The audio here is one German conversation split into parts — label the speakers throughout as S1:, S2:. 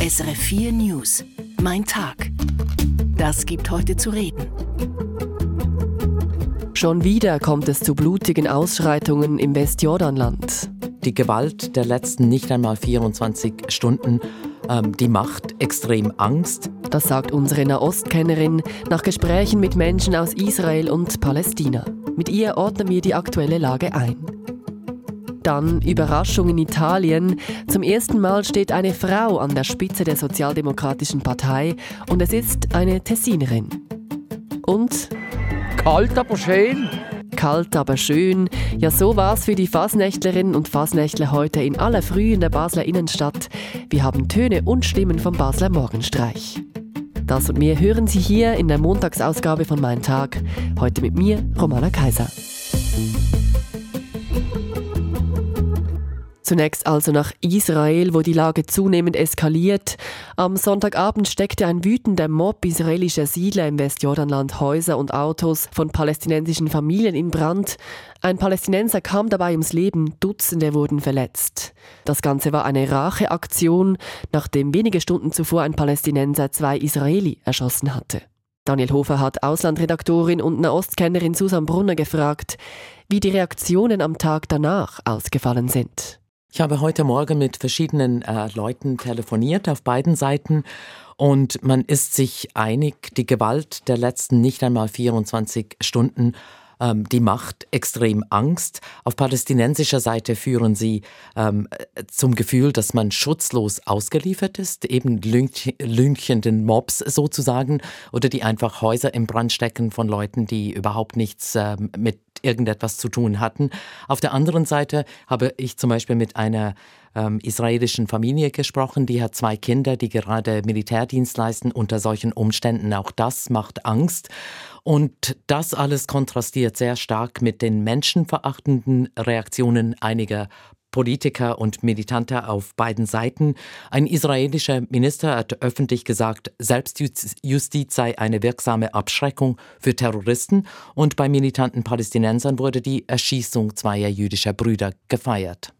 S1: SRF 4 News. Mein Tag. Das gibt heute zu reden.
S2: Schon wieder kommt es zu blutigen Ausschreitungen im Westjordanland.
S3: Die Gewalt der letzten nicht einmal 24 Stunden, ähm, die macht extrem Angst.
S2: Das sagt unsere Nahostkennerin nach Gesprächen mit Menschen aus Israel und Palästina. Mit ihr ordnen wir die aktuelle Lage ein. Dann Überraschung in Italien. Zum ersten Mal steht eine Frau an der Spitze der Sozialdemokratischen Partei und es ist eine Tessinerin. Und
S4: kalt, aber schön.
S2: Kalt, aber schön. Ja, so war's für die Fasnächtlerinnen und Fasnächtler heute in aller Früh in der Basler Innenstadt. Wir haben Töne und Stimmen vom Basler Morgenstreich. Das und mehr hören Sie hier in der Montagsausgabe von Mein Tag. Heute mit mir, Romana Kaiser. Zunächst also nach Israel, wo die Lage zunehmend eskaliert. Am Sonntagabend steckte ein wütender Mob israelischer Siedler im Westjordanland Häuser und Autos von palästinensischen Familien in Brand. Ein Palästinenser kam dabei ums Leben, Dutzende wurden verletzt. Das Ganze war eine Racheaktion, nachdem wenige Stunden zuvor ein Palästinenser zwei Israeli erschossen hatte. Daniel Hofer hat Auslandredaktorin und Nahostkennerin Susan Brunner gefragt, wie die Reaktionen am Tag danach ausgefallen sind.
S3: Ich habe heute Morgen mit verschiedenen äh, Leuten telefoniert auf beiden Seiten und man ist sich einig, die Gewalt der letzten nicht einmal 24 Stunden ähm, die macht extrem Angst. Auf palästinensischer Seite führen sie ähm, zum Gefühl, dass man schutzlos ausgeliefert ist, eben lünchenden Mobs sozusagen, oder die einfach Häuser im Brand stecken von Leuten, die überhaupt nichts ähm, mit irgendetwas zu tun hatten. Auf der anderen Seite habe ich zum Beispiel mit einer ähm, israelischen Familie gesprochen, die hat zwei Kinder, die gerade Militärdienst leisten unter solchen Umständen. Auch das macht Angst. Und das alles kontrastiert sehr stark mit den menschenverachtenden Reaktionen einiger Politiker und Militante auf beiden Seiten. Ein israelischer Minister hat öffentlich gesagt, Selbstjustiz sei eine wirksame Abschreckung für Terroristen und bei militanten Palästinensern wurde die Erschießung zweier jüdischer Brüder gefeiert.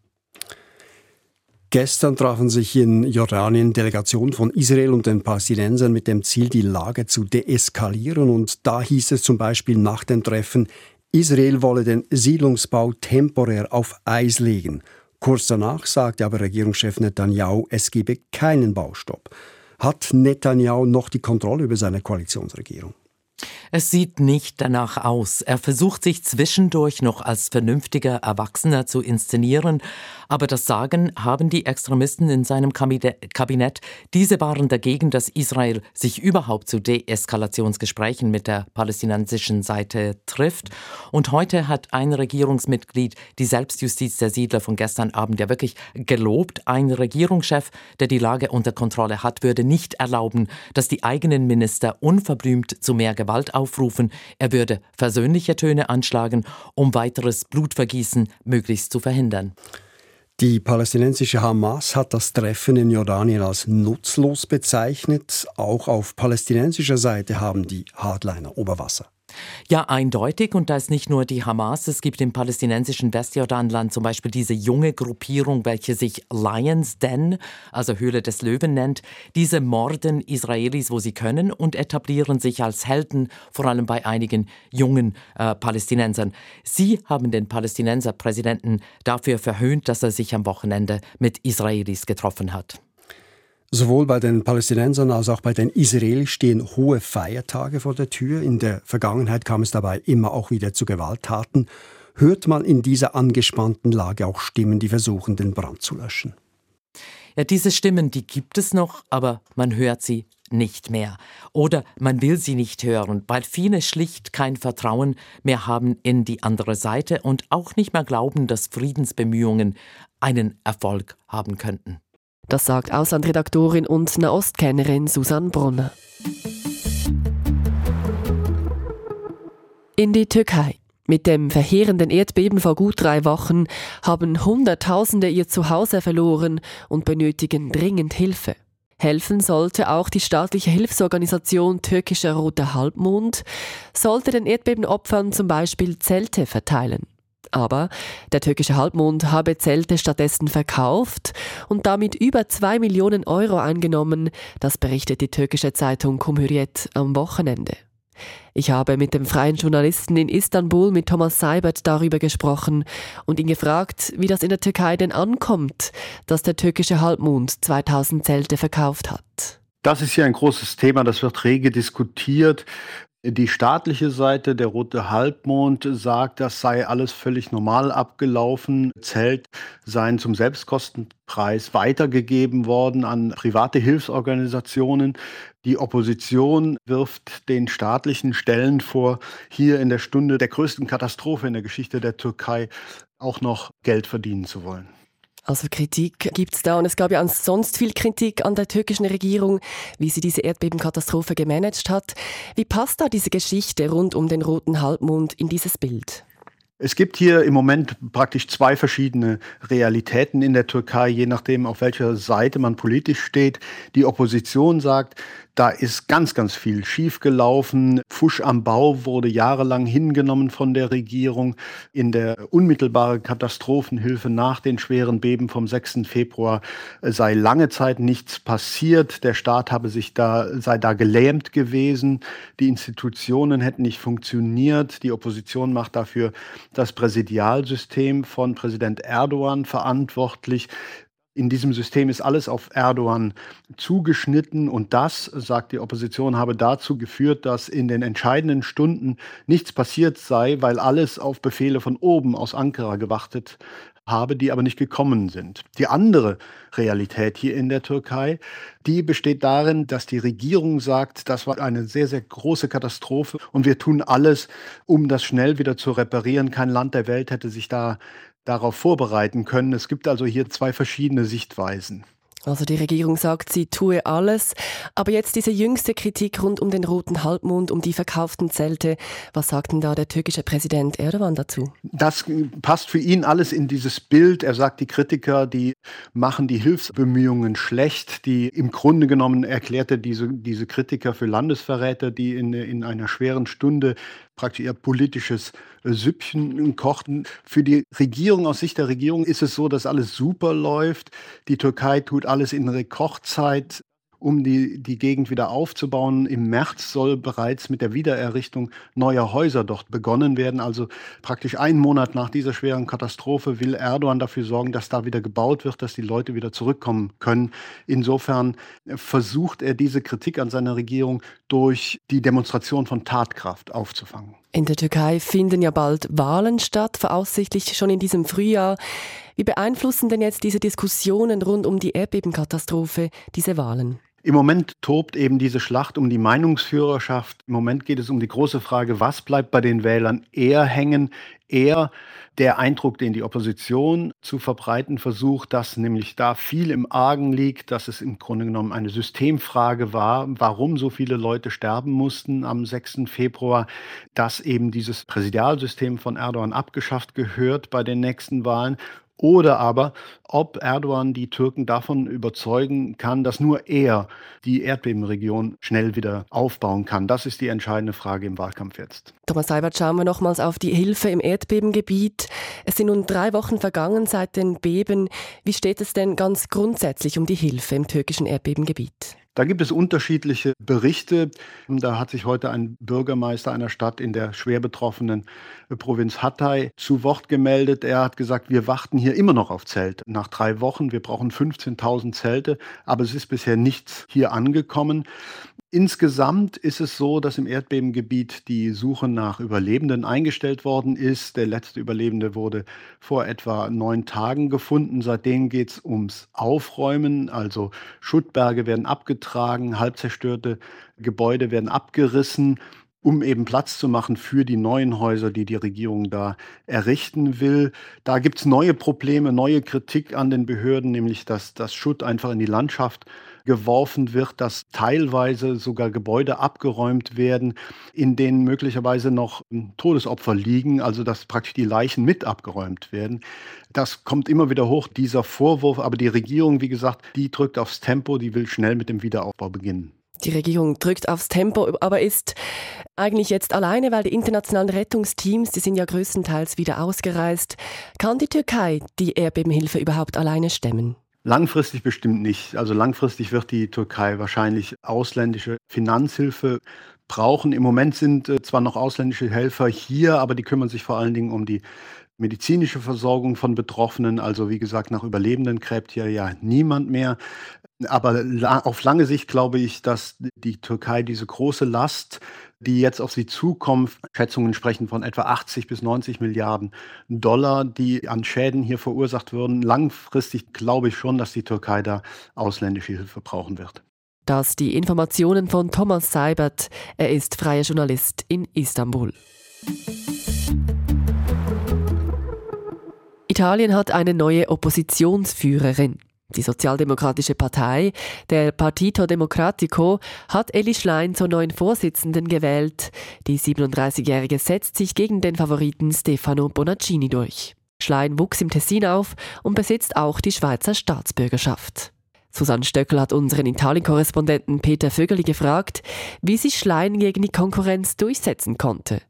S5: Gestern trafen sich in Jordanien Delegationen von Israel und den Palästinensern mit dem Ziel, die Lage zu deeskalieren. Und da hieß es zum Beispiel nach dem Treffen, Israel wolle den Siedlungsbau temporär auf Eis legen. Kurz danach sagte aber Regierungschef Netanyahu, es gebe keinen Baustopp. Hat Netanyahu noch die Kontrolle über seine Koalitionsregierung?
S3: Es sieht nicht danach aus. Er versucht sich zwischendurch noch als vernünftiger Erwachsener zu inszenieren, aber das Sagen haben die Extremisten in seinem Kabinett. Diese waren dagegen, dass Israel sich überhaupt zu Deeskalationsgesprächen mit der palästinensischen Seite trifft. Und heute hat ein Regierungsmitglied die Selbstjustiz der Siedler von gestern Abend ja wirklich gelobt. Ein Regierungschef, der die Lage unter Kontrolle hat, würde nicht erlauben, dass die eigenen Minister unverblümt zu mehr Gewalt aufrufen. Er würde versöhnliche Töne anschlagen, um weiteres Blutvergießen möglichst zu verhindern.
S5: Die palästinensische Hamas hat das Treffen in Jordanien als nutzlos bezeichnet. Auch auf palästinensischer Seite haben die Hardliner Oberwasser.
S3: Ja, eindeutig. Und da ist nicht nur die Hamas, es gibt im palästinensischen Westjordanland zum Beispiel diese junge Gruppierung, welche sich Lions Den, also Höhle des Löwen nennt. Diese morden Israelis, wo sie können und etablieren sich als Helden, vor allem bei einigen jungen äh, Palästinensern. Sie haben den Palästinenser-Präsidenten dafür verhöhnt, dass er sich am Wochenende mit Israelis getroffen hat.
S5: Sowohl bei den Palästinensern als auch bei den Israelis stehen hohe Feiertage vor der Tür. In der Vergangenheit kam es dabei immer auch wieder zu Gewalttaten. Hört man in dieser angespannten Lage auch Stimmen, die versuchen, den Brand zu löschen?
S3: Ja, diese Stimmen, die gibt es noch, aber man hört sie nicht mehr. Oder man will sie nicht hören, weil viele schlicht kein Vertrauen mehr haben in die andere Seite und auch nicht mehr glauben, dass Friedensbemühungen einen Erfolg haben könnten.
S2: Das sagt Auslandredaktorin und Nahostkennerin Susanne Brunner. In die Türkei. Mit dem verheerenden Erdbeben vor gut drei Wochen haben Hunderttausende ihr Zuhause verloren und benötigen dringend Hilfe. Helfen sollte auch die staatliche Hilfsorganisation Türkischer Roter Halbmond, sollte den Erdbebenopfern zum Beispiel Zelte verteilen. Aber der türkische Halbmond habe Zelte stattdessen verkauft und damit über zwei Millionen Euro eingenommen, das berichtet die türkische Zeitung Cumhuriyet am Wochenende. Ich habe mit dem freien Journalisten in Istanbul, mit Thomas Seibert, darüber gesprochen und ihn gefragt, wie das in der Türkei denn ankommt, dass der türkische Halbmond 2000 Zelte verkauft hat.
S6: Das ist ja ein großes Thema, das wird rege diskutiert. Die staatliche Seite, der Rote Halbmond, sagt, das sei alles völlig normal abgelaufen. Zelt seien zum Selbstkostenpreis weitergegeben worden an private Hilfsorganisationen. Die Opposition wirft den staatlichen Stellen vor, hier in der Stunde der größten Katastrophe in der Geschichte der Türkei auch noch Geld verdienen zu wollen.
S2: Also Kritik gibt es da und es gab ja ansonsten viel Kritik an der türkischen Regierung, wie sie diese Erdbebenkatastrophe gemanagt hat. Wie passt da diese Geschichte rund um den roten Halbmond in dieses Bild?
S6: Es gibt hier im Moment praktisch zwei verschiedene Realitäten in der Türkei, je nachdem, auf welcher Seite man politisch steht. Die Opposition sagt, da ist ganz, ganz viel schiefgelaufen. Fusch am Bau wurde jahrelang hingenommen von der Regierung. In der unmittelbaren Katastrophenhilfe nach den schweren Beben vom 6. Februar sei lange Zeit nichts passiert. Der Staat habe sich da, sei da gelähmt gewesen. Die Institutionen hätten nicht funktioniert. Die Opposition macht dafür das Präsidialsystem von Präsident Erdogan verantwortlich. In diesem System ist alles auf Erdogan zugeschnitten und das, sagt die Opposition, habe dazu geführt, dass in den entscheidenden Stunden nichts passiert sei, weil alles auf Befehle von oben aus Ankara gewartet habe, die aber nicht gekommen sind. Die andere Realität hier in der Türkei, die besteht darin, dass die Regierung sagt, das war eine sehr, sehr große Katastrophe und wir tun alles, um das schnell wieder zu reparieren. Kein Land der Welt hätte sich da darauf vorbereiten können. Es gibt also hier zwei verschiedene Sichtweisen.
S2: Also die Regierung sagt, sie tue alles. Aber jetzt diese jüngste Kritik rund um den roten Halbmond, um die verkauften Zelte. Was sagt denn da der türkische Präsident Erdogan dazu?
S6: Das passt für ihn alles in dieses Bild. Er sagt, die Kritiker, die machen die Hilfsbemühungen schlecht. Die im Grunde genommen erklärte diese, diese Kritiker für Landesverräter, die in, in einer schweren Stunde praktisch ihr politisches Süppchen kochten. Für die Regierung, aus Sicht der Regierung, ist es so, dass alles super läuft. Die Türkei tut alles in Rekordzeit um die, die Gegend wieder aufzubauen. Im März soll bereits mit der Wiedererrichtung neuer Häuser dort begonnen werden. Also praktisch einen Monat nach dieser schweren Katastrophe will Erdogan dafür sorgen, dass da wieder gebaut wird, dass die Leute wieder zurückkommen können. Insofern versucht er diese Kritik an seiner Regierung durch die Demonstration von Tatkraft aufzufangen.
S2: In der Türkei finden ja bald Wahlen statt, voraussichtlich schon in diesem Frühjahr. Wie beeinflussen denn jetzt diese Diskussionen rund um die Erdbebenkatastrophe diese Wahlen?
S6: Im Moment tobt eben diese Schlacht um die Meinungsführerschaft. Im Moment geht es um die große Frage, was bleibt bei den Wählern eher hängen? Eher der Eindruck, den die Opposition zu verbreiten versucht, dass nämlich da viel im Argen liegt, dass es im Grunde genommen eine Systemfrage war, warum so viele Leute sterben mussten am 6. Februar, dass eben dieses Präsidialsystem von Erdogan abgeschafft gehört bei den nächsten Wahlen oder aber, ob Erdogan die Türken davon überzeugen kann, dass nur er die Erdbebenregion schnell wieder aufbauen kann. Das ist die entscheidende Frage im Wahlkampf jetzt.
S2: Thomas Seibert, schauen wir nochmals auf die Hilfe im Erdbebengebiet. Es sind nun drei Wochen vergangen seit den Beben. Wie steht es denn ganz grundsätzlich um die Hilfe im türkischen Erdbebengebiet?
S6: Da gibt es unterschiedliche Berichte. Da hat sich heute ein Bürgermeister einer Stadt in der schwer betroffenen Provinz Hatay zu Wort gemeldet. Er hat gesagt, wir warten hier immer noch auf Zelte. Nach drei Wochen, wir brauchen 15.000 Zelte, aber es ist bisher nichts hier angekommen. Insgesamt ist es so, dass im Erdbebengebiet die Suche nach Überlebenden eingestellt worden ist. Der letzte Überlebende wurde vor etwa neun Tagen gefunden. Seitdem geht es ums Aufräumen, also Schuttberge werden abgetragen, halb zerstörte Gebäude werden abgerissen um eben Platz zu machen für die neuen Häuser, die die Regierung da errichten will. Da gibt es neue Probleme, neue Kritik an den Behörden, nämlich dass das Schutt einfach in die Landschaft geworfen wird, dass teilweise sogar Gebäude abgeräumt werden, in denen möglicherweise noch Todesopfer liegen, also dass praktisch die Leichen mit abgeräumt werden. Das kommt immer wieder hoch, dieser Vorwurf, aber die Regierung, wie gesagt, die drückt aufs Tempo, die will schnell mit dem Wiederaufbau beginnen.
S2: Die Regierung drückt aufs Tempo, aber ist eigentlich jetzt alleine, weil die internationalen Rettungsteams, die sind ja größtenteils wieder ausgereist. Kann die Türkei die Erdbebenhilfe überhaupt alleine stemmen?
S6: Langfristig bestimmt nicht. Also langfristig wird die Türkei wahrscheinlich ausländische Finanzhilfe brauchen. Im Moment sind äh, zwar noch ausländische Helfer hier, aber die kümmern sich vor allen Dingen um die medizinische Versorgung von Betroffenen. Also wie gesagt, nach Überlebenden gräbt hier ja niemand mehr. Aber auf lange Sicht glaube ich, dass die Türkei diese große Last, die jetzt auf sie zukommt, Schätzungen sprechen von etwa 80 bis 90 Milliarden Dollar, die an Schäden hier verursacht würden. Langfristig glaube ich schon, dass die Türkei da ausländische Hilfe brauchen wird.
S2: Das die Informationen von Thomas Seibert. Er ist freier Journalist in Istanbul. Italien hat eine neue Oppositionsführerin. Die Sozialdemokratische Partei, der Partito Democratico, hat Eli Schlein zur neuen Vorsitzenden gewählt. Die 37-Jährige setzt sich gegen den Favoriten Stefano Bonaccini durch. Schlein wuchs im Tessin auf und besitzt auch die Schweizer Staatsbürgerschaft. Susanne Stöckel hat unseren Italien-Korrespondenten Peter Vögeli gefragt, wie sich Schlein gegen die Konkurrenz durchsetzen konnte.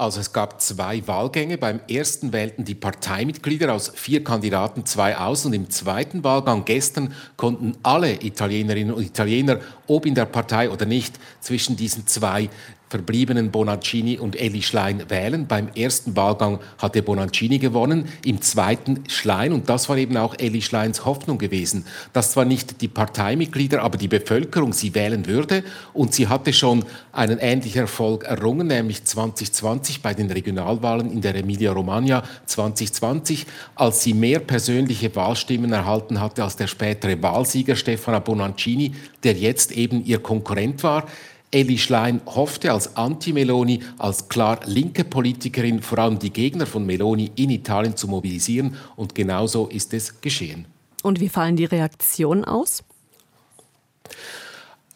S7: Also es gab zwei Wahlgänge. Beim ersten wählten die Parteimitglieder aus vier Kandidaten zwei aus und im zweiten Wahlgang gestern konnten alle Italienerinnen und Italiener, ob in der Partei oder nicht, zwischen diesen zwei verbliebenen Bonaccini und Eli Schlein wählen. Beim ersten Wahlgang hatte Bonaccini gewonnen, im zweiten Schlein. Und das war eben auch Eli Schleins Hoffnung gewesen, dass zwar nicht die Parteimitglieder, aber die Bevölkerung sie wählen würde. Und sie hatte schon einen ähnlichen Erfolg errungen, nämlich 2020 bei den Regionalwahlen in der Emilia-Romagna 2020, als sie mehr persönliche Wahlstimmen erhalten hatte als der spätere Wahlsieger Stefano Bonaccini, der jetzt eben ihr Konkurrent war. Elli Schlein hoffte als Anti-Meloni, als klar linke Politikerin vor allem die Gegner von Meloni in Italien zu mobilisieren und genauso ist es geschehen.
S2: Und wie fallen die Reaktionen aus?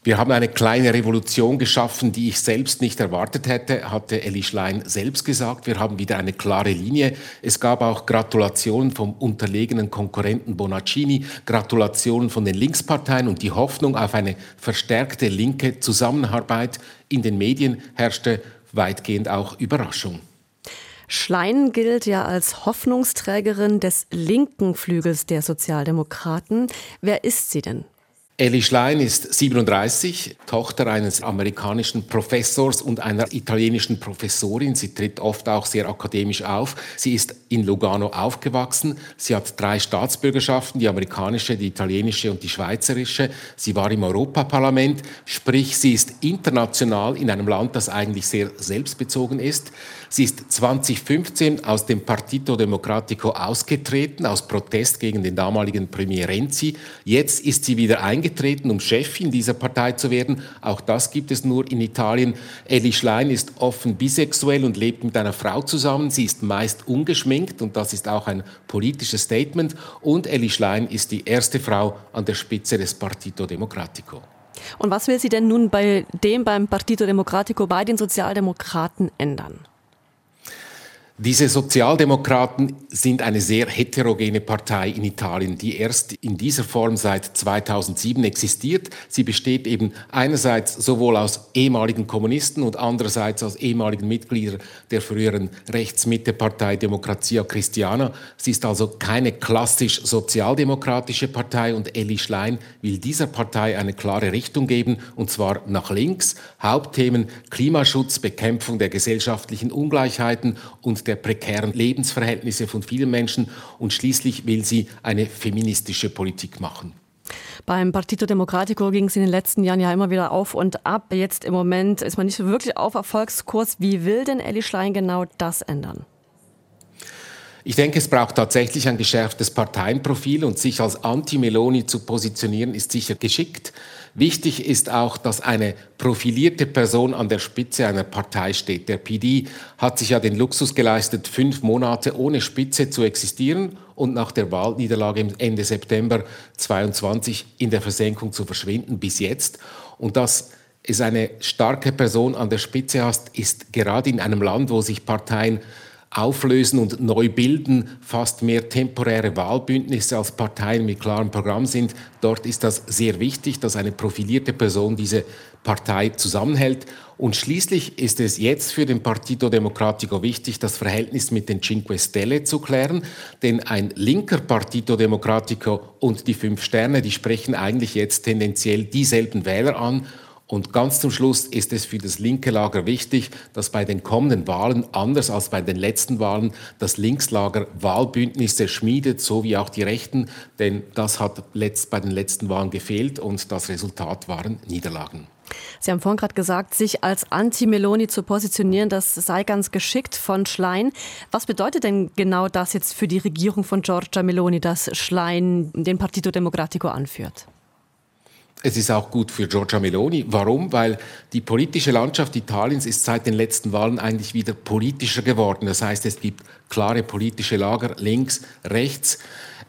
S7: Wir haben eine kleine Revolution geschaffen, die ich selbst nicht erwartet hätte, hatte Elli Schlein selbst gesagt. Wir haben wieder eine klare Linie. Es gab auch Gratulationen vom unterlegenen Konkurrenten Bonaccini, Gratulationen von den Linksparteien und die Hoffnung auf eine verstärkte linke Zusammenarbeit. In den Medien herrschte weitgehend auch Überraschung.
S2: Schlein gilt ja als Hoffnungsträgerin des linken Flügels der Sozialdemokraten. Wer ist sie denn?
S7: Ellie Schlein ist 37, Tochter eines amerikanischen Professors und einer italienischen Professorin. Sie tritt oft auch sehr akademisch auf. Sie ist in Lugano aufgewachsen. Sie hat drei Staatsbürgerschaften, die amerikanische, die italienische und die schweizerische. Sie war im Europaparlament, sprich sie ist international in einem Land, das eigentlich sehr selbstbezogen ist. Sie ist 2015 aus dem Partito Democratico ausgetreten, aus Protest gegen den damaligen Premier Renzi. Jetzt ist sie wieder eingetreten, um Chefin dieser Partei zu werden. Auch das gibt es nur in Italien. Elli Schlein ist offen bisexuell und lebt mit einer Frau zusammen. Sie ist meist ungeschminkt und das ist auch ein politisches Statement. Und Elli Schlein ist die erste Frau an der Spitze des Partito Democratico.
S2: Und was will sie denn nun bei dem beim Partito Democratico, bei den Sozialdemokraten ändern?
S7: Diese Sozialdemokraten sind eine sehr heterogene Partei in Italien, die erst in dieser Form seit 2007 existiert. Sie besteht eben einerseits sowohl aus ehemaligen Kommunisten und andererseits aus ehemaligen Mitgliedern der früheren Rechts-Mitte-Partei Democrazia Cristiana. Sie ist also keine klassisch sozialdemokratische Partei und Elli Schlein will dieser Partei eine klare Richtung geben, und zwar nach links. Hauptthemen Klimaschutz, Bekämpfung der gesellschaftlichen Ungleichheiten und der prekären Lebensverhältnisse von vielen Menschen und schließlich will sie eine feministische Politik machen.
S2: Beim Partito Democratico ging es in den letzten Jahren ja immer wieder auf und ab. Jetzt im Moment ist man nicht wirklich auf Erfolgskurs. Wie will denn Elli Schlein genau das ändern?
S7: Ich denke, es braucht tatsächlich ein geschärftes Parteienprofil und sich als Anti-Meloni zu positionieren ist sicher geschickt. Wichtig ist auch, dass eine profilierte Person an der Spitze einer Partei steht. Der PD hat sich ja den Luxus geleistet, fünf Monate ohne Spitze zu existieren und nach der Wahlniederlage Ende September 22 in der Versenkung zu verschwinden bis jetzt. Und dass es eine starke Person an der Spitze hast, ist gerade in einem Land, wo sich Parteien auflösen und neu bilden, fast mehr temporäre Wahlbündnisse als Parteien mit klarem Programm sind. Dort ist das sehr wichtig, dass eine profilierte Person diese Partei zusammenhält. Und schließlich ist es jetzt für den Partito Democratico wichtig, das Verhältnis mit den Cinque Stelle zu klären. Denn ein linker Partito Democratico und die Fünf Sterne, die sprechen eigentlich jetzt tendenziell dieselben Wähler an. Und ganz zum Schluss ist es für das linke Lager wichtig, dass bei den kommenden Wahlen, anders als bei den letzten Wahlen, das Linkslager Wahlbündnisse schmiedet, so wie auch die Rechten, denn das hat bei den letzten Wahlen gefehlt und das Resultat waren Niederlagen.
S8: Sie haben vorhin gerade gesagt, sich als Anti-Meloni zu positionieren, das sei ganz geschickt von Schlein. Was bedeutet denn genau das jetzt für die Regierung von Giorgia Meloni, dass Schlein den Partito Democratico anführt?
S7: Es ist auch gut für Giorgia Meloni. Warum? Weil die politische Landschaft Italiens ist seit den letzten Wahlen eigentlich wieder politischer geworden. Das heißt, es gibt klare politische Lager links, rechts.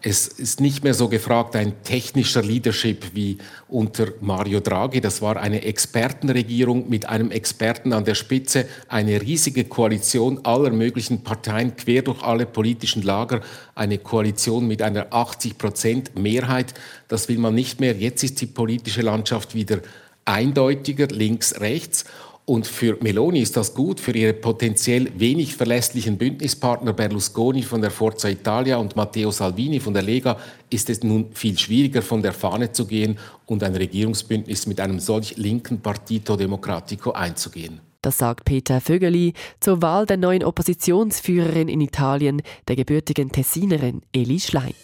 S7: Es ist nicht mehr so gefragt ein technischer Leadership wie unter Mario Draghi. Das war eine Expertenregierung mit einem Experten an der Spitze, eine riesige Koalition aller möglichen Parteien quer durch alle politischen Lager, eine Koalition mit einer 80 Prozent Mehrheit. Das will man nicht mehr. Jetzt ist die politische Landschaft wieder eindeutiger links, rechts. Und für Meloni ist das gut, für ihre potenziell wenig verlässlichen Bündnispartner Berlusconi von der Forza Italia und Matteo Salvini von der Lega ist es nun viel schwieriger, von der Fahne zu gehen und ein Regierungsbündnis mit einem solch linken Partito Democratico einzugehen.
S2: Das sagt Peter Vögeli zur Wahl der neuen Oppositionsführerin in Italien, der gebürtigen Tessinerin Eli Schlein.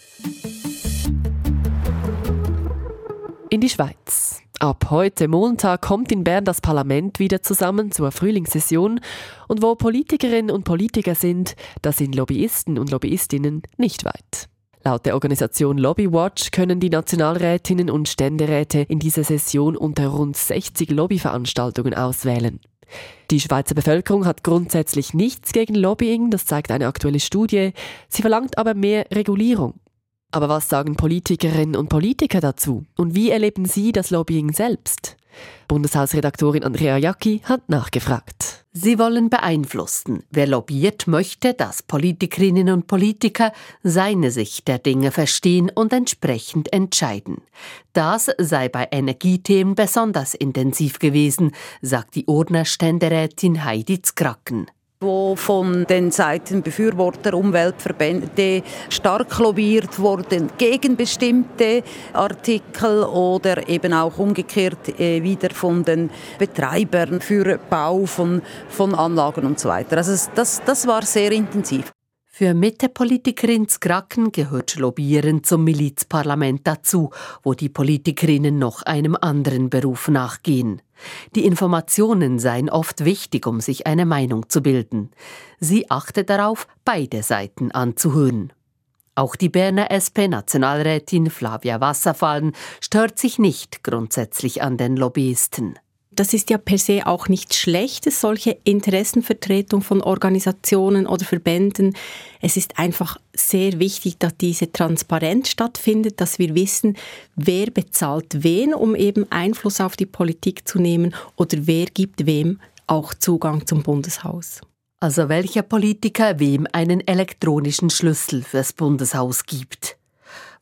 S2: In die Schweiz. Ab heute Montag kommt in Bern das Parlament wieder zusammen zur Frühlingssession und wo Politikerinnen und Politiker sind, da sind Lobbyisten und Lobbyistinnen nicht weit. Laut der Organisation Lobbywatch können die Nationalrätinnen und Ständeräte in dieser Session unter rund 60 Lobbyveranstaltungen auswählen. Die Schweizer Bevölkerung hat grundsätzlich nichts gegen Lobbying, das zeigt eine aktuelle Studie. Sie verlangt aber mehr Regulierung. Aber was sagen Politikerinnen und Politiker dazu? Und wie erleben sie das Lobbying selbst? Bundeshausredaktorin Andrea Jacki hat nachgefragt.
S9: Sie wollen beeinflussen. Wer lobbyiert, möchte, dass Politikerinnen und Politiker seine Sicht der Dinge verstehen und entsprechend entscheiden. Das sei bei Energiethemen besonders intensiv gewesen, sagt die Urner Ständerätin Heidi Zkracken
S10: wo von den Seiten Befürworter, Umweltverbände stark lobbyiert wurden gegen bestimmte Artikel oder eben auch umgekehrt äh, wieder von den Betreibern für Bau von, von Anlagen und so weiter. Also das, das war sehr intensiv.
S9: Für Mitte-Politikerin Skracken gehört Lobbyieren zum Milizparlament dazu, wo die Politikerinnen noch einem anderen Beruf nachgehen. Die Informationen seien oft wichtig, um sich eine Meinung zu bilden. Sie achte darauf, beide Seiten anzuhören. Auch die Berner SP-Nationalrätin Flavia Wasserfallen stört sich nicht grundsätzlich an den Lobbyisten
S8: das ist ja per se auch nichts Schlechtes, solche Interessenvertretung von Organisationen oder Verbänden. Es ist einfach sehr wichtig, dass diese Transparenz stattfindet, dass wir wissen, wer bezahlt wen, um eben Einfluss auf die Politik zu nehmen oder wer gibt wem auch Zugang zum Bundeshaus.
S9: Also welcher Politiker wem einen elektronischen Schlüssel fürs Bundeshaus gibt.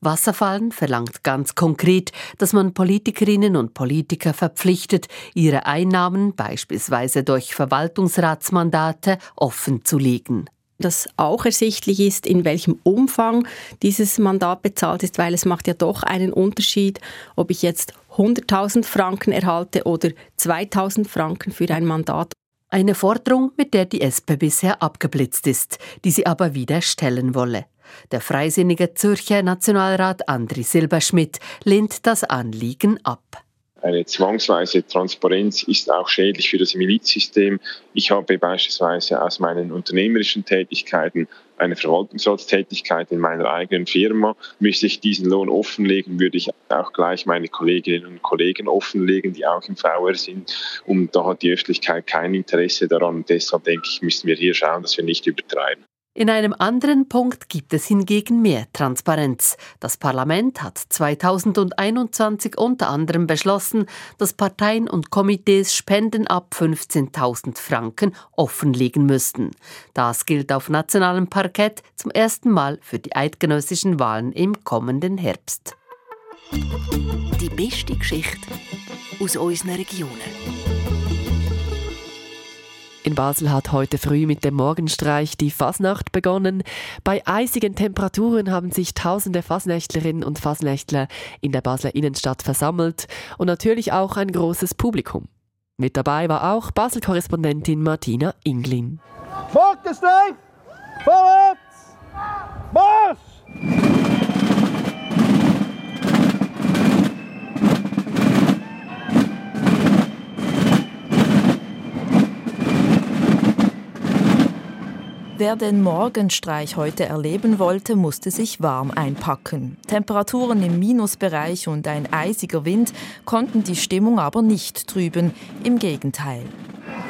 S9: Wasserfallen verlangt ganz konkret, dass man Politikerinnen und Politiker verpflichtet, ihre Einnahmen beispielsweise durch Verwaltungsratsmandate offen zu legen
S8: dass auch ersichtlich ist, in welchem Umfang dieses Mandat bezahlt ist, weil es macht ja doch einen Unterschied, ob ich jetzt 100.000 Franken erhalte oder 2.000 Franken für ein Mandat.
S9: Eine Forderung, mit der die SP bisher abgeblitzt ist, die sie aber wieder stellen wolle. Der freisinnige Zürcher Nationalrat Andri Silberschmidt lehnt das Anliegen ab.
S11: Eine zwangsweise Transparenz ist auch schädlich für das Milizsystem. Ich habe beispielsweise aus meinen unternehmerischen Tätigkeiten eine Verwaltungsratstätigkeit in meiner eigenen Firma. Müsste ich diesen Lohn offenlegen, würde ich auch gleich meine Kolleginnen und Kollegen offenlegen, die auch im VR sind. Und da hat die Öffentlichkeit kein Interesse daran. Und deshalb denke ich, müssen wir hier schauen, dass wir nicht übertreiben.
S9: In einem anderen Punkt gibt es hingegen mehr Transparenz. Das Parlament hat 2021 unter anderem beschlossen, dass Parteien und Komitees Spenden ab 15.000 Franken offenlegen müssten. Das gilt auf nationalem Parkett zum ersten Mal für die eidgenössischen Wahlen im kommenden Herbst.
S1: Die beste Geschichte aus unseren Regionen.
S2: In Basel hat heute früh mit dem Morgenstreich die Fasnacht begonnen. Bei eisigen Temperaturen haben sich tausende Fasnächtlerinnen und Fasnächtler in der Basler Innenstadt versammelt und natürlich auch ein großes Publikum. Mit dabei war auch Basel-Korrespondentin Martina Inglin.
S12: Fokus Vorwärts! Marsch!
S13: Wer den Morgenstreich heute erleben wollte, musste sich warm einpacken. Temperaturen im Minusbereich und ein eisiger Wind konnten die Stimmung aber nicht trüben. Im Gegenteil.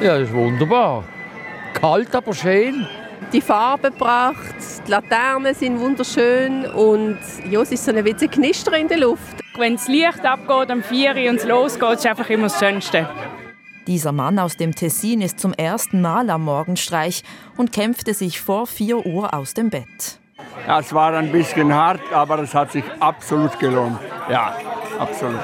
S4: Ja, das ist wunderbar. Kalt, aber schön.
S14: Die Farbe gebracht, die Laternen sind wunderschön und ja, es ist so ein bisschen Knister in der Luft.
S15: Wenn das Licht abgeht am 4 Uhr und es losgeht, ist einfach immer das Schönste.
S13: Dieser Mann aus dem Tessin ist zum ersten Mal am Morgenstreich und kämpfte sich vor 4 Uhr aus dem Bett.
S16: Ja, es war ein bisschen hart, aber es hat sich absolut gelohnt. Ja, absolut.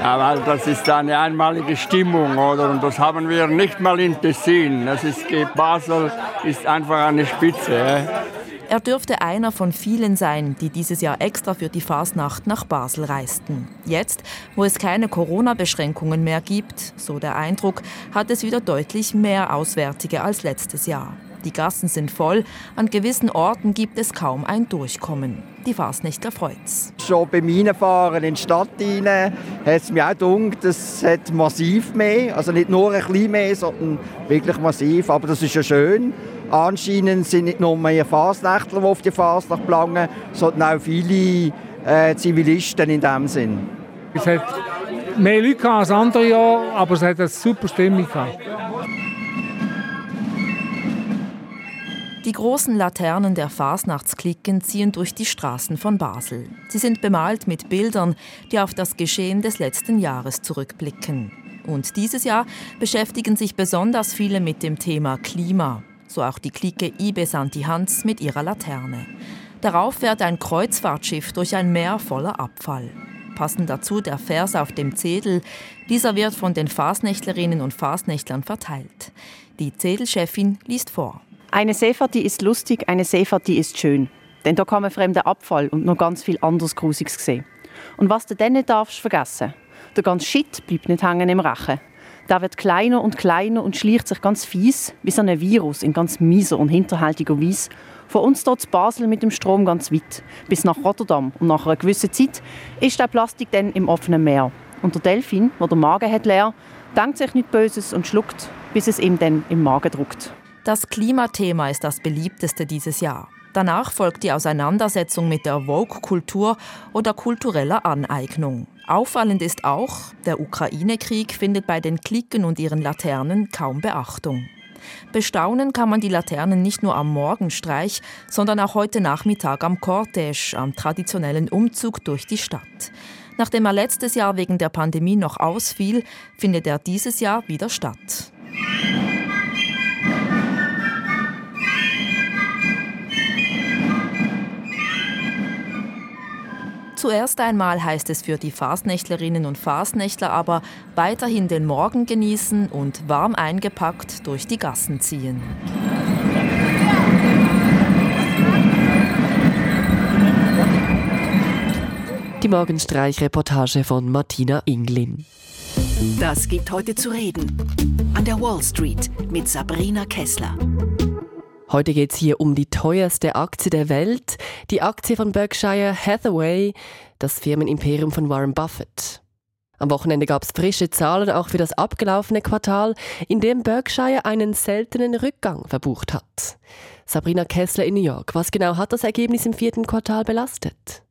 S16: Ja, das ist eine einmalige Stimmung, oder? Und das haben wir nicht mal in Tessin. Das ist, Basel ist einfach eine Spitze. Ja?
S13: Er dürfte einer von vielen sein, die dieses Jahr extra für die Fasnacht nach Basel reisten. Jetzt, wo es keine Corona-Beschränkungen mehr gibt, so der Eindruck, hat es wieder deutlich mehr Auswärtige als letztes Jahr. Die Gassen sind voll, an gewissen Orten gibt es kaum ein Durchkommen. Die Fasnächtler freut's.
S17: Schon beim Reinfahren in die Stadt rein, hat es mir auch gedacht, es hat massiv mehr, also nicht nur ein bisschen mehr, sondern wirklich massiv, aber das ist ja schön. Anscheinend sind nicht nur mehr Fasnächtler, die auf die Fasnacht planen, sondern auch viele äh, Zivilisten in dem Sinn.
S18: Es hat mehr Leute als andere Jahre, aber es hat eine super Stimmung gehabt.
S13: Die großen Laternen der Fasnachtsklicken ziehen durch die Straßen von Basel. Sie sind bemalt mit Bildern, die auf das Geschehen des letzten Jahres zurückblicken. Und dieses Jahr beschäftigen sich besonders viele mit dem Thema Klima so auch die Clique Ibe Santi Hans mit ihrer Laterne. Darauf fährt ein Kreuzfahrtschiff durch ein Meer voller Abfall. Passend dazu der Vers auf dem Zedel. Dieser wird von den Fasnächtlerinnen und Fasnächtlern verteilt. Die Zedelchefin liest vor.
S19: Eine Seefahrt, die ist lustig, eine Seefahrt, die ist schön. Denn da kann man fremden Abfall und noch ganz viel anderes Grusiges sehen. Und was du dann nicht darfst vergessen, der ganze Shit bleibt nicht hängen im Rachen. Der wird kleiner und kleiner und schleicht sich ganz fies, wie so ein Virus, in ganz mieser und hinterhältiger Weise. Von uns dort zu Basel mit dem Strom ganz weit, bis nach Rotterdam. Und nach einer gewissen Zeit ist der Plastik dann im offenen Meer. Und der Delfin, der den Magen hat leer, denkt sich nichts Böses und schluckt, bis es ihm dann im Magen druckt.
S13: Das Klimathema ist das beliebteste dieses Jahr. Danach folgt die Auseinandersetzung mit der Vogue-Kultur oder kultureller Aneignung. Auffallend ist auch, der Ukraine-Krieg findet bei den Klicken und ihren Laternen kaum Beachtung. Bestaunen kann man die Laternen nicht nur am Morgenstreich, sondern auch heute Nachmittag am Cortège, am traditionellen Umzug durch die Stadt. Nachdem er letztes Jahr wegen der Pandemie noch ausfiel, findet er dieses Jahr wieder statt. Zuerst einmal heißt es für die Fasnächtlerinnen und Fasnächtler aber weiterhin den Morgen genießen und warm eingepackt durch die Gassen ziehen.
S2: Die Morgenstreich-Reportage von Martina Inglin.
S1: Das gibt heute zu reden. An der Wall Street mit Sabrina Kessler.
S2: Heute geht es hier um die teuerste Aktie der Welt, die Aktie von Berkshire Hathaway, das Firmenimperium von Warren Buffett. Am Wochenende gab es frische Zahlen auch für das abgelaufene Quartal, in dem Berkshire einen seltenen Rückgang verbucht hat. Sabrina Kessler in New York, was genau hat das Ergebnis im vierten Quartal belastet?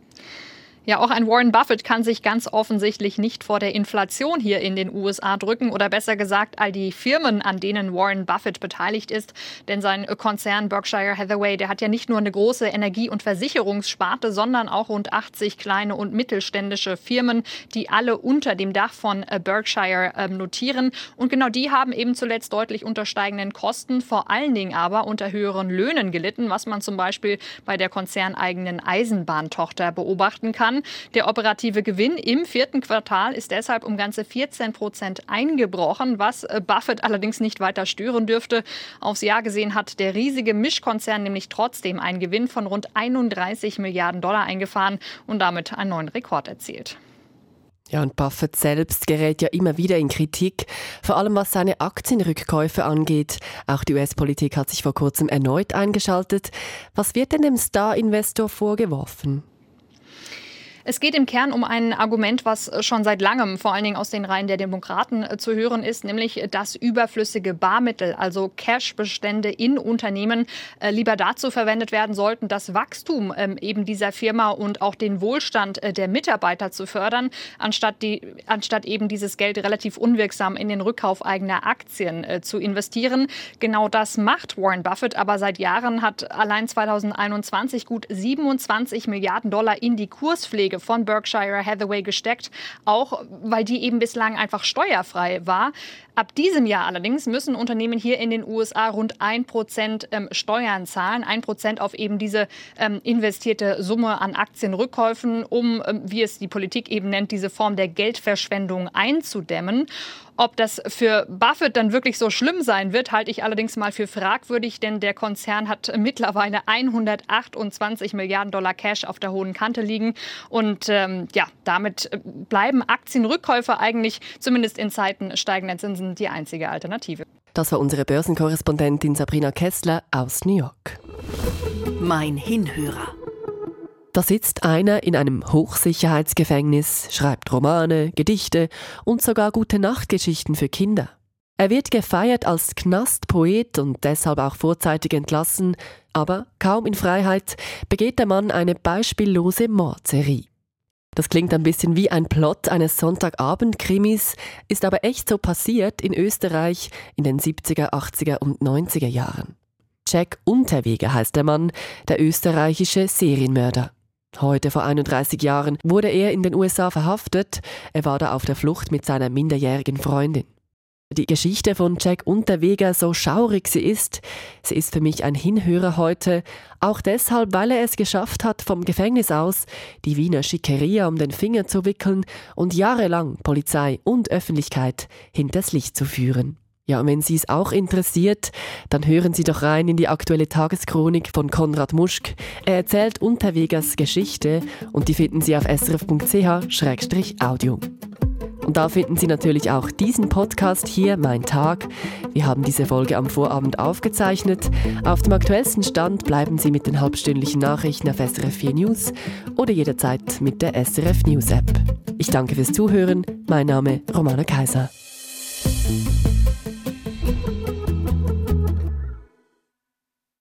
S20: Ja, auch ein Warren Buffett kann sich ganz offensichtlich nicht vor der Inflation hier in den USA drücken oder besser gesagt all die Firmen, an denen Warren Buffett beteiligt ist. Denn sein Konzern Berkshire Hathaway, der hat ja nicht nur eine große Energie- und Versicherungssparte, sondern auch rund 80 kleine und mittelständische Firmen, die alle unter dem Dach von äh, Berkshire äh, notieren. Und genau die haben eben zuletzt deutlich unter steigenden Kosten, vor allen Dingen aber unter höheren Löhnen gelitten, was man zum Beispiel bei der konzerneigenen Eisenbahntochter beobachten kann. Der operative Gewinn im vierten Quartal ist deshalb um ganze 14 Prozent eingebrochen, was äh, Buffett allerdings nicht weiter stören dürfte. Aufs Jahr gesehen hat der riesige Mischkonzern nämlich trotzdem einen Gewinn von rund 31 Milliarden Dollar eingefahren und damit einen neuen Rekord erzielt.
S2: Ja, und Buffett selbst gerät ja immer wieder in Kritik, vor allem was seine Aktienrückkäufe angeht. Auch die US-Politik hat sich vor kurzem erneut eingeschaltet. Was wird denn dem Star-Investor vorgeworfen?
S20: Es geht im Kern um ein Argument, was schon seit langem vor allen Dingen aus den Reihen der Demokraten äh, zu hören ist, nämlich dass überflüssige Barmittel, also Cashbestände in Unternehmen, äh, lieber dazu verwendet werden sollten, das Wachstum ähm, eben dieser Firma und auch den Wohlstand äh, der Mitarbeiter zu fördern, anstatt, die, anstatt eben dieses Geld relativ unwirksam in den Rückkauf eigener Aktien zu investieren. Genau das macht Warren Buffett, aber seit Jahren hat allein 2021 gut 27 Milliarden Dollar in die Kurspflege Anlage von Berkshire Hathaway gesteckt, auch weil die eben bislang einfach steuerfrei war. Ab diesem Jahr allerdings müssen Unternehmen hier in den USA rund 1% ähm, Steuern zahlen, 1% auf eben diese ähm, investierte Summe an Aktienrückkäufen, um, ähm, wie es die Politik eben nennt, diese Form der Geldverschwendung einzudämmen. Ob das für Buffett dann wirklich so schlimm sein wird, halte ich allerdings mal für fragwürdig, denn der Konzern hat mittlerweile 128 Milliarden Dollar Cash auf der hohen Kante liegen. Und ähm, ja, damit äh, bleiben Aktienrückkäufe eigentlich zumindest in Zeiten steigender Zinsen die einzige Alternative.
S2: Das war unsere Börsenkorrespondentin Sabrina Kessler aus New York.
S1: Mein Hinhörer.
S2: Da sitzt einer in einem Hochsicherheitsgefängnis, schreibt Romane, Gedichte und sogar gute Nachtgeschichten für Kinder. Er wird gefeiert als Knastpoet und deshalb auch vorzeitig entlassen, aber kaum in Freiheit begeht der Mann eine beispiellose Mordserie. Das klingt ein bisschen wie ein Plot eines Sonntagabend-Krimis, ist aber echt so passiert in Österreich in den 70er, 80er und 90er Jahren. Jack Unterweger heißt der Mann, der österreichische Serienmörder. Heute vor 31 Jahren wurde er in den USA verhaftet. Er war da auf der Flucht mit seiner minderjährigen Freundin. Die Geschichte von Jack Unterweger, so schaurig sie ist, sie ist für mich ein Hinhörer heute, auch deshalb, weil er es geschafft hat, vom Gefängnis aus die Wiener Schickeria um den Finger zu wickeln und jahrelang Polizei und Öffentlichkeit hinters Licht zu führen. Ja, und wenn Sie es auch interessiert, dann hören Sie doch rein in die aktuelle Tageschronik von Konrad Muschk. Er erzählt Unterwegers Geschichte und die finden Sie auf srf.ch-audio. Und da finden Sie natürlich auch diesen Podcast hier, Mein Tag. Wir haben diese Folge am Vorabend aufgezeichnet. Auf dem aktuellsten Stand bleiben Sie mit den halbstündlichen Nachrichten auf SRF 4 News oder jederzeit mit der SRF News App. Ich danke fürs Zuhören. Mein Name Romana Kaiser.